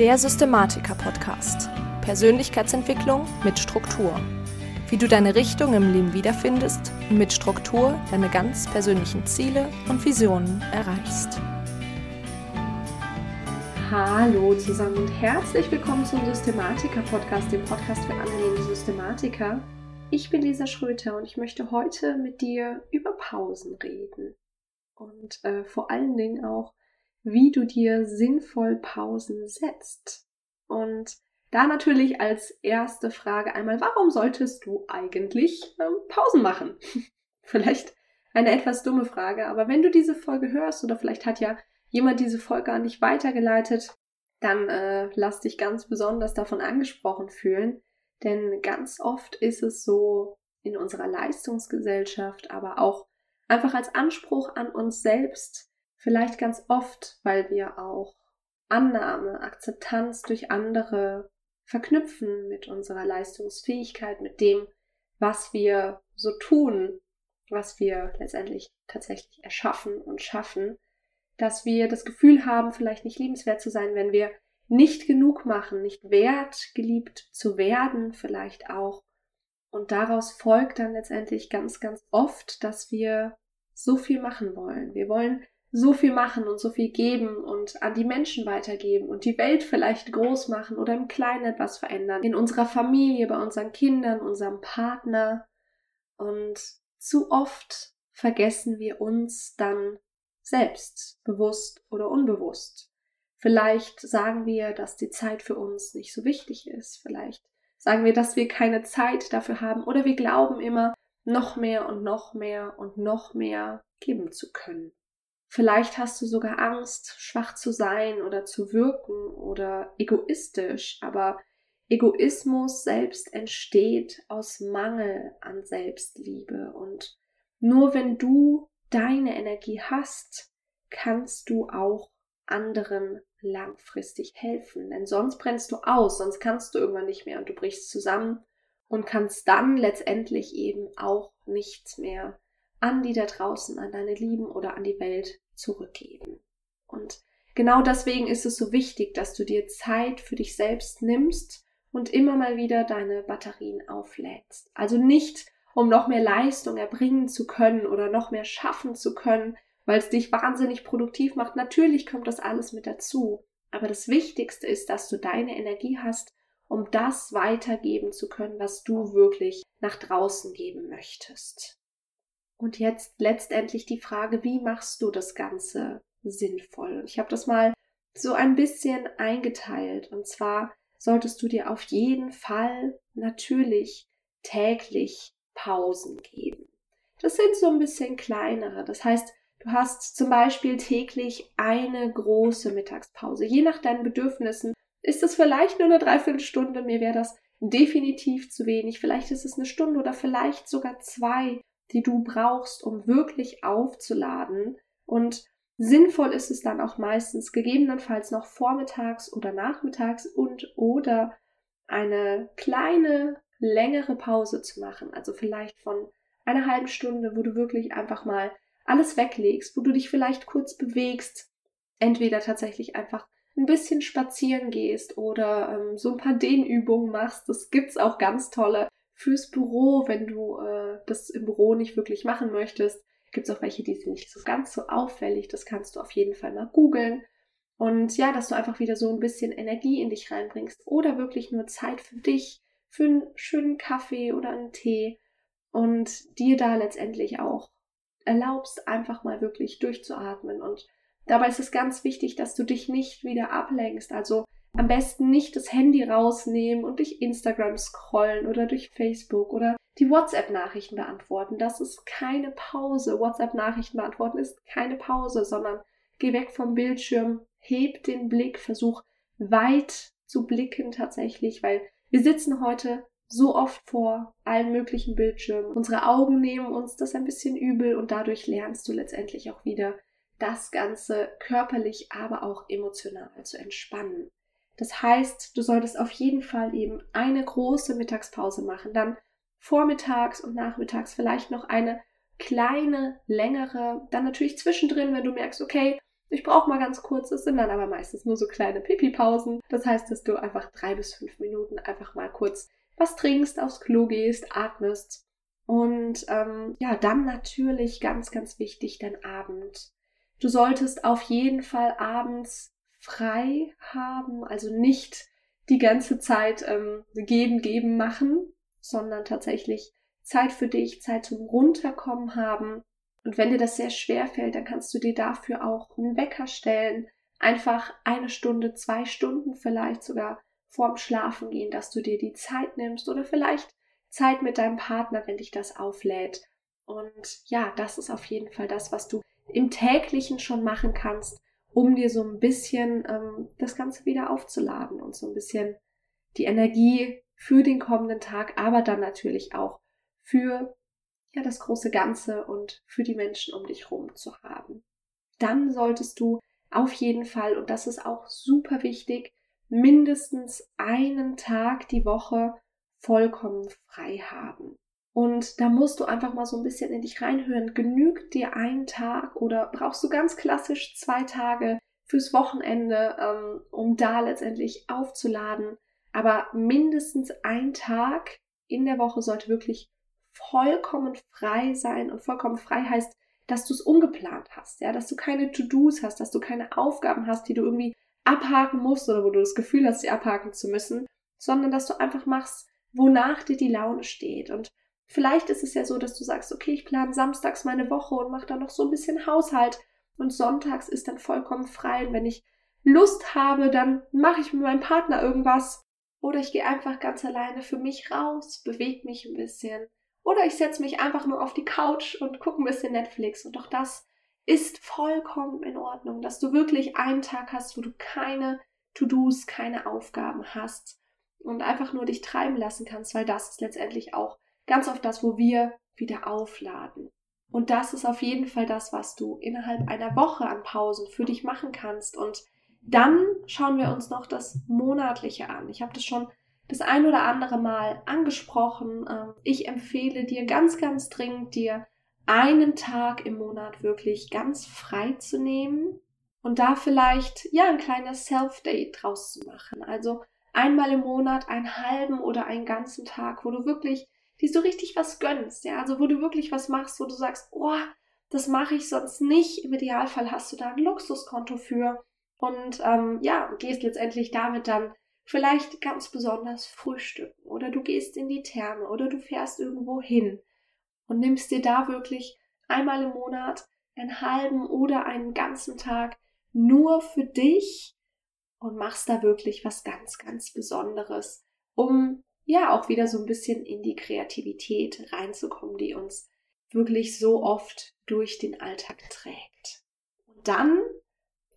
Der Systematiker Podcast. Persönlichkeitsentwicklung mit Struktur. Wie du deine Richtung im Leben wiederfindest und mit Struktur deine ganz persönlichen Ziele und Visionen erreichst. Hallo zusammen und herzlich willkommen zum Systematiker Podcast, dem Podcast für angehende Systematiker. Ich bin Lisa Schröter und ich möchte heute mit dir über Pausen reden und äh, vor allen Dingen auch wie du dir sinnvoll Pausen setzt. Und da natürlich als erste Frage einmal, warum solltest du eigentlich ähm, Pausen machen? vielleicht eine etwas dumme Frage, aber wenn du diese Folge hörst oder vielleicht hat ja jemand diese Folge an dich weitergeleitet, dann äh, lass dich ganz besonders davon angesprochen fühlen. Denn ganz oft ist es so in unserer Leistungsgesellschaft, aber auch einfach als Anspruch an uns selbst, Vielleicht ganz oft, weil wir auch Annahme, Akzeptanz durch andere verknüpfen mit unserer Leistungsfähigkeit, mit dem, was wir so tun, was wir letztendlich tatsächlich erschaffen und schaffen, dass wir das Gefühl haben, vielleicht nicht liebenswert zu sein, wenn wir nicht genug machen, nicht wert geliebt zu werden, vielleicht auch. Und daraus folgt dann letztendlich ganz, ganz oft, dass wir so viel machen wollen. Wir wollen so viel machen und so viel geben und an die Menschen weitergeben und die Welt vielleicht groß machen oder im Kleinen etwas verändern. In unserer Familie, bei unseren Kindern, unserem Partner. Und zu oft vergessen wir uns dann selbst, bewusst oder unbewusst. Vielleicht sagen wir, dass die Zeit für uns nicht so wichtig ist. Vielleicht sagen wir, dass wir keine Zeit dafür haben oder wir glauben immer, noch mehr und noch mehr und noch mehr geben zu können. Vielleicht hast du sogar Angst, schwach zu sein oder zu wirken oder egoistisch, aber Egoismus selbst entsteht aus Mangel an Selbstliebe. Und nur wenn du deine Energie hast, kannst du auch anderen langfristig helfen, denn sonst brennst du aus, sonst kannst du irgendwann nicht mehr und du brichst zusammen und kannst dann letztendlich eben auch nichts mehr an die da draußen, an deine Lieben oder an die Welt zurückgeben. Und genau deswegen ist es so wichtig, dass du dir Zeit für dich selbst nimmst und immer mal wieder deine Batterien auflädst. Also nicht, um noch mehr Leistung erbringen zu können oder noch mehr schaffen zu können, weil es dich wahnsinnig produktiv macht. Natürlich kommt das alles mit dazu. Aber das Wichtigste ist, dass du deine Energie hast, um das weitergeben zu können, was du wirklich nach draußen geben möchtest. Und jetzt letztendlich die Frage, wie machst du das Ganze sinnvoll? Ich habe das mal so ein bisschen eingeteilt. Und zwar solltest du dir auf jeden Fall natürlich täglich Pausen geben. Das sind so ein bisschen kleinere. Das heißt, du hast zum Beispiel täglich eine große Mittagspause. Je nach deinen Bedürfnissen ist es vielleicht nur eine Dreiviertelstunde. Mir wäre das definitiv zu wenig. Vielleicht ist es eine Stunde oder vielleicht sogar zwei die du brauchst, um wirklich aufzuladen. Und sinnvoll ist es dann auch meistens gegebenenfalls noch vormittags oder nachmittags und oder eine kleine, längere Pause zu machen. Also vielleicht von einer halben Stunde, wo du wirklich einfach mal alles weglegst, wo du dich vielleicht kurz bewegst, entweder tatsächlich einfach ein bisschen spazieren gehst oder ähm, so ein paar Dehnübungen machst. Das gibt's auch ganz tolle fürs Büro, wenn du äh, das im Büro nicht wirklich machen möchtest. Gibt es auch welche, die sind nicht so ganz so auffällig. Das kannst du auf jeden Fall mal googeln. Und ja, dass du einfach wieder so ein bisschen Energie in dich reinbringst oder wirklich nur Zeit für dich, für einen schönen Kaffee oder einen Tee und dir da letztendlich auch erlaubst, einfach mal wirklich durchzuatmen. Und dabei ist es ganz wichtig, dass du dich nicht wieder ablenkst. Also am besten nicht das Handy rausnehmen und durch Instagram scrollen oder durch Facebook oder die WhatsApp-Nachrichten beantworten. Das ist keine Pause. WhatsApp-Nachrichten beantworten ist keine Pause, sondern geh weg vom Bildschirm, heb den Blick, versuch weit zu blicken tatsächlich, weil wir sitzen heute so oft vor allen möglichen Bildschirmen. Unsere Augen nehmen uns das ein bisschen übel und dadurch lernst du letztendlich auch wieder das Ganze körperlich, aber auch emotional zu entspannen. Das heißt, du solltest auf jeden Fall eben eine große Mittagspause machen, dann vormittags und nachmittags vielleicht noch eine kleine, längere, dann natürlich zwischendrin, wenn du merkst, okay, Ich brauche mal ganz kurz, es sind dann aber meistens nur so kleine Pipi-Pausen. Das heißt, dass du einfach drei bis fünf Minuten einfach mal kurz was trinkst, aufs Klo gehst, atmest. Und ähm, ja, dann natürlich ganz, ganz wichtig, dein Abend. Du solltest auf jeden Fall abends frei haben, also nicht die ganze Zeit ähm, geben, geben machen, sondern tatsächlich Zeit für dich, Zeit zum Runterkommen haben. Und wenn dir das sehr schwer fällt, dann kannst du dir dafür auch einen Wecker stellen. Einfach eine Stunde, zwei Stunden vielleicht sogar vorm Schlafen gehen, dass du dir die Zeit nimmst oder vielleicht Zeit mit deinem Partner, wenn dich das auflädt. Und ja, das ist auf jeden Fall das, was du im täglichen schon machen kannst, um dir so ein bisschen ähm, das Ganze wieder aufzuladen und so ein bisschen die Energie für den kommenden Tag, aber dann natürlich auch für ja das große Ganze und für die Menschen um dich herum zu haben. Dann solltest du auf jeden Fall, und das ist auch super wichtig, mindestens einen Tag die Woche vollkommen frei haben. Und da musst du einfach mal so ein bisschen in dich reinhören. Genügt dir ein Tag oder brauchst du ganz klassisch zwei Tage fürs Wochenende, ähm, um da letztendlich aufzuladen? Aber mindestens ein Tag in der Woche sollte wirklich vollkommen frei sein. Und vollkommen frei heißt, dass du es ungeplant hast, ja, dass du keine To-Dos hast, dass du keine Aufgaben hast, die du irgendwie abhaken musst oder wo du das Gefühl hast, sie abhaken zu müssen, sondern dass du einfach machst, wonach dir die Laune steht. Und vielleicht ist es ja so, dass du sagst, okay, ich plane samstags meine Woche und mache dann noch so ein bisschen Haushalt. Und sonntags ist dann vollkommen frei. Und wenn ich Lust habe, dann mache ich mit meinem Partner irgendwas. Oder ich gehe einfach ganz alleine für mich raus, bewege mich ein bisschen. Oder ich setze mich einfach nur auf die Couch und gucke ein bisschen Netflix. Und auch das ist vollkommen in Ordnung, dass du wirklich einen Tag hast, wo du keine To-Dos, keine Aufgaben hast und einfach nur dich treiben lassen kannst, weil das ist letztendlich auch ganz oft das, wo wir wieder aufladen. Und das ist auf jeden Fall das, was du innerhalb einer Woche an Pausen für dich machen kannst. Und dann schauen wir uns noch das Monatliche an. Ich habe das schon das ein oder andere Mal angesprochen. Ähm, ich empfehle dir ganz, ganz dringend, dir einen Tag im Monat wirklich ganz frei zu nehmen und da vielleicht ja ein kleines Self-Date draus zu machen. Also einmal im Monat einen halben oder einen ganzen Tag, wo du wirklich die so richtig was gönnst, ja, also wo du wirklich was machst, wo du sagst, oh, das mache ich sonst nicht. Im Idealfall hast du da ein Luxuskonto für und ähm, ja, gehst letztendlich damit dann vielleicht ganz besonders frühstücken oder du gehst in die Therme oder du fährst irgendwo hin und nimmst dir da wirklich einmal im Monat einen halben oder einen ganzen Tag nur für dich und machst da wirklich was ganz, ganz Besonderes, um ja auch wieder so ein bisschen in die Kreativität reinzukommen, die uns wirklich so oft durch den Alltag trägt. Und dann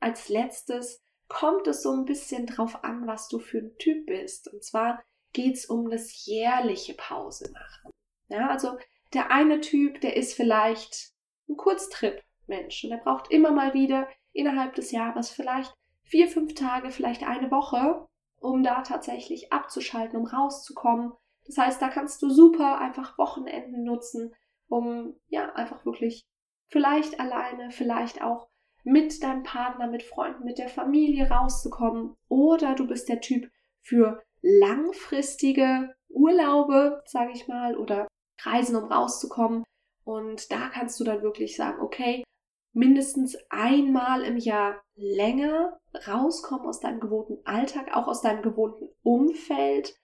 als letztes kommt es so ein bisschen drauf an, was du für ein Typ bist. Und zwar geht es um das jährliche Pause machen. Ja, also der eine Typ, der ist vielleicht ein Kurztrip-Mensch und der braucht immer mal wieder innerhalb des Jahres vielleicht vier, fünf Tage, vielleicht eine Woche, um da tatsächlich abzuschalten, um rauszukommen. Das heißt, da kannst du super einfach Wochenenden nutzen, um ja einfach wirklich vielleicht alleine, vielleicht auch mit deinem Partner, mit Freunden, mit der Familie rauszukommen. Oder du bist der Typ für langfristige Urlaube, sage ich mal, oder Reisen, um rauszukommen. Und da kannst du dann wirklich sagen, okay, mindestens einmal im Jahr länger rauskommen aus deinem gewohnten Alltag, auch aus deinem gewohnten Umfeld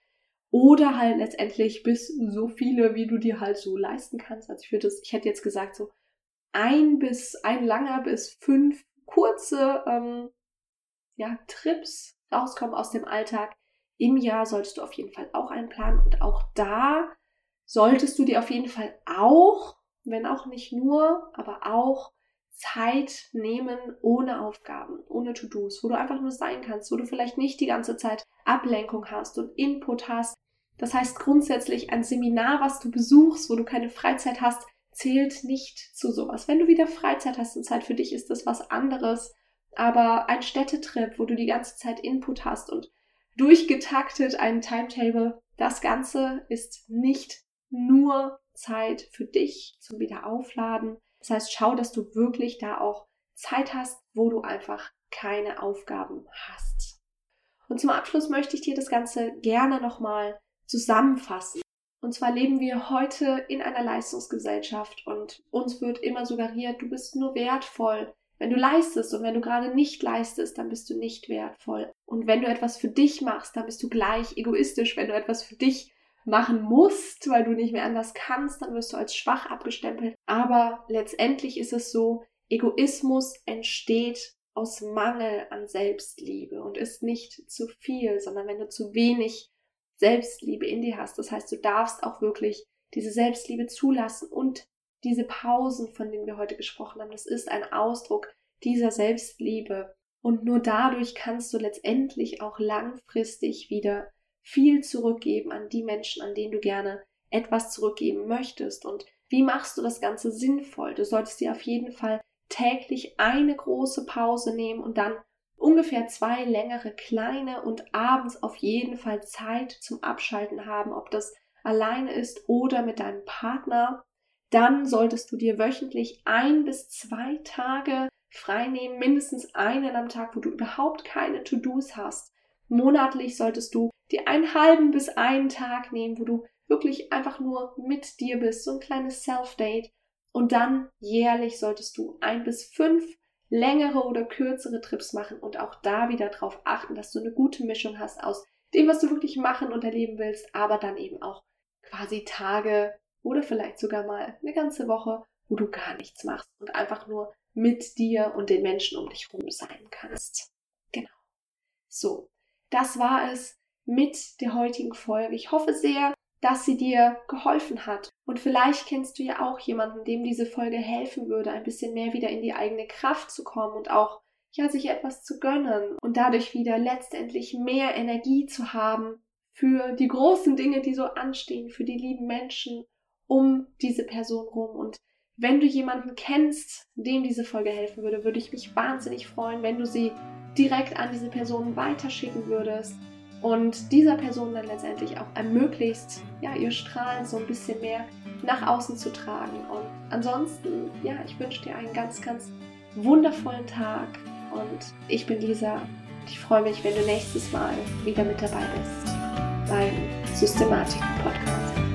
oder halt letztendlich bis so viele, wie du dir halt so leisten kannst. Also ich würde das, ich hätte jetzt gesagt so ein bis ein langer bis fünf kurze ähm, ja, Trips rauskommen aus dem Alltag im Jahr solltest du auf jeden Fall auch einplanen und auch da solltest du dir auf jeden Fall auch, wenn auch nicht nur, aber auch Zeit nehmen ohne Aufgaben, ohne To-Dos, wo du einfach nur sein kannst, wo du vielleicht nicht die ganze Zeit Ablenkung hast und Input hast. Das heißt grundsätzlich ein Seminar, was du besuchst, wo du keine Freizeit hast, zählt nicht zu sowas. Wenn du wieder Freizeit hast und Zeit für dich, ist das was anderes. Aber ein Städtetrip, wo du die ganze Zeit Input hast und durchgetaktet einen Timetable, das Ganze ist nicht nur Zeit für dich zum Wiederaufladen. Das heißt, schau, dass du wirklich da auch Zeit hast, wo du einfach keine Aufgaben hast. Und zum Abschluss möchte ich dir das Ganze gerne nochmal zusammenfassen. Und zwar leben wir heute in einer Leistungsgesellschaft und uns wird immer suggeriert, du bist nur wertvoll, wenn du leistest und wenn du gerade nicht leistest, dann bist du nicht wertvoll. Und wenn du etwas für dich machst, dann bist du gleich egoistisch. Wenn du etwas für dich machen musst, weil du nicht mehr anders kannst, dann wirst du als schwach abgestempelt. Aber letztendlich ist es so, Egoismus entsteht aus Mangel an Selbstliebe und ist nicht zu viel, sondern wenn du zu wenig Selbstliebe in dir hast. Das heißt, du darfst auch wirklich diese Selbstliebe zulassen und diese Pausen, von denen wir heute gesprochen haben, das ist ein Ausdruck dieser Selbstliebe. Und nur dadurch kannst du letztendlich auch langfristig wieder viel zurückgeben an die Menschen, an denen du gerne etwas zurückgeben möchtest. Und wie machst du das Ganze sinnvoll? Du solltest dir auf jeden Fall täglich eine große Pause nehmen und dann ungefähr zwei längere kleine und abends auf jeden Fall Zeit zum Abschalten haben, ob das alleine ist oder mit deinem Partner. Dann solltest du dir wöchentlich ein bis zwei Tage freinehmen, mindestens einen am Tag, wo du überhaupt keine To-Dos hast. Monatlich solltest du dir einen halben bis einen Tag nehmen, wo du wirklich einfach nur mit dir bist, so ein kleines Self-Date. Und dann jährlich solltest du ein bis fünf längere oder kürzere Trips machen und auch da wieder darauf achten, dass du eine gute Mischung hast aus dem, was du wirklich machen und erleben willst, aber dann eben auch quasi Tage oder vielleicht sogar mal eine ganze Woche, wo du gar nichts machst und einfach nur mit dir und den Menschen um dich herum sein kannst. Genau. So, das war es mit der heutigen Folge. Ich hoffe sehr, dass sie dir geholfen hat. Und vielleicht kennst du ja auch jemanden, dem diese Folge helfen würde, ein bisschen mehr wieder in die eigene Kraft zu kommen und auch ja, sich etwas zu gönnen und dadurch wieder letztendlich mehr Energie zu haben für die großen Dinge, die so anstehen, für die lieben Menschen um diese Person rum. Und wenn du jemanden kennst, dem diese Folge helfen würde, würde ich mich wahnsinnig freuen, wenn du sie direkt an diese Person weiterschicken würdest und dieser Person dann letztendlich auch ermöglicht, ja, ihr Strahlen so ein bisschen mehr nach außen zu tragen. Und ansonsten, ja, ich wünsche dir einen ganz, ganz wundervollen Tag und ich bin Lisa. Ich freue mich, wenn du nächstes Mal wieder mit dabei bist beim Systematik Podcast.